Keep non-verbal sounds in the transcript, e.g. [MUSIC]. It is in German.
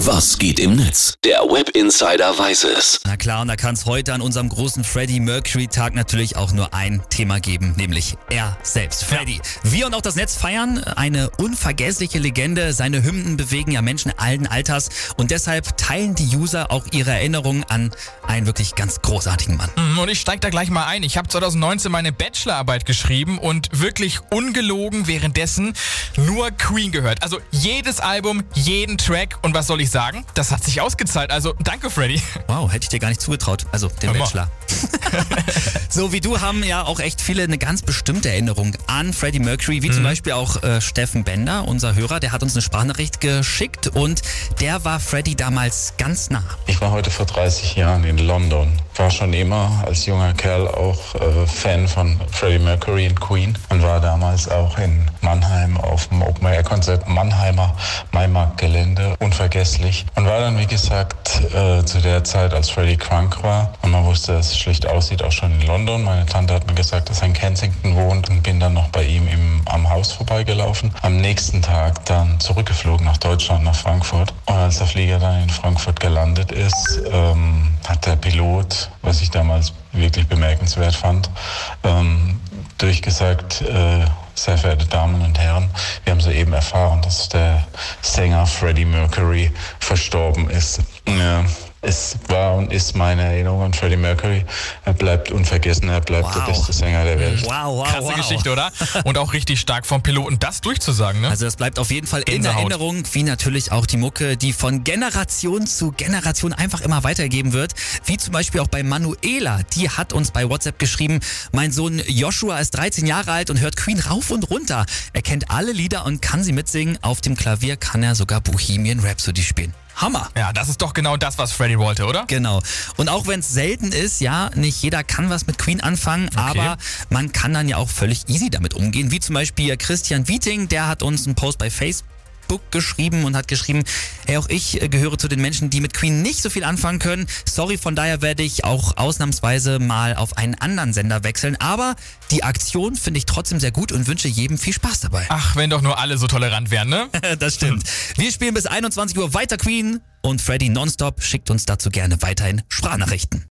Was geht im Netz? Der Web Insider weiß es. Na klar, und da kann es heute an unserem großen Freddie Mercury Tag natürlich auch nur ein Thema geben, nämlich er selbst. Freddie. Wir und auch das Netz feiern eine unvergessliche Legende. Seine Hymnen bewegen ja Menschen allen Alters und deshalb teilen die User auch ihre Erinnerungen an einen wirklich ganz großartigen Mann. Mhm, Und ich steig da gleich mal ein. Ich habe 2019 meine Bachelorarbeit geschrieben und wirklich ungelogen währenddessen nur Queen gehört. Also jedes Album, jeden Track und was soll ich sagen? Das hat sich ausgezahlt. Also danke, Freddy. Wow, hätte ich dir gar nicht zugetraut. Also den. Bachelor. [LAUGHS] so wie du haben ja auch echt viele eine ganz bestimmte Erinnerung an Freddie Mercury, wie zum Beispiel auch äh, Steffen Bender, unser Hörer, der hat uns eine Sprachnachricht geschickt und der war Freddie damals ganz nah. Ich war heute vor 30 Jahren in London. War schon immer als junger Kerl auch äh, Fan von Freddie Mercury und Queen und war damals auch in Mannheim auf dem Open Air Konzert Mannheimer Maimarktgelände unvergesslich und war dann wie gesagt äh, zu der Zeit als Freddie krank war und man wusste, dass es schlecht aussieht, auch schon in London. Meine Tante hat mir gesagt, dass er in Kensington wohnt und bin dann noch bei ihm im, am Haus vorbeigelaufen. Am nächsten Tag dann zurückgeflogen nach Deutschland, nach Frankfurt und als der Flieger dann in Frankfurt gelandet ist, ähm, hat der Pilot, was ich damals wirklich bemerkenswert fand, ähm, durchgesagt, äh, sehr verehrte Damen und Herren, wir haben soeben erfahren, dass der Sänger Freddie Mercury verstorben ist. Ja, es war und ist meine Erinnerung an Freddie Mercury. Er bleibt unvergessen, er bleibt der Wow. beste Sänger der Welt. Wow, wow, Krasse wow. Geschichte, oder? [LAUGHS] Und auch richtig stark vom Piloten, das durchzusagen, ne? Also das bleibt auf jeden Fall in Gänsehaut. Erinnerung, wie natürlich auch die Mucke, die von Generation zu Generation einfach immer weitergegeben wird. Wie zum Beispiel auch bei Manuela, die hat uns bei WhatsApp geschrieben, mein Sohn Joshua ist 13 Jahre alt und hört Queen rauf und runter. Er kennt alle Lieder und kann sie mitsingen. Auf dem Klavier kann er sogar Bohemian Rhapsody spielen. Hammer. ja, das ist doch genau das, was Freddy wollte, oder? Genau. Und auch wenn es selten ist, ja, nicht jeder kann was mit Queen anfangen, aber man kann dann ja auch völlig easy damit umgehen. Wie zum Beispiel Christian Wieting, der hat uns einen Post bei Facebook geschrieben und hat geschrieben, hey, auch ich äh, gehöre zu den Menschen, die mit Queen nicht so viel anfangen können. Sorry, von daher werde ich auch ausnahmsweise mal auf einen anderen Sender wechseln. Aber die Aktion finde ich trotzdem sehr gut und wünsche jedem viel Spaß dabei. Ach, wenn doch nur alle so tolerant wären, ne? [LAUGHS] das stimmt. Wir spielen bis 21 Uhr weiter Queen und Freddy Nonstop schickt uns dazu gerne weiterhin Sprachnachrichten.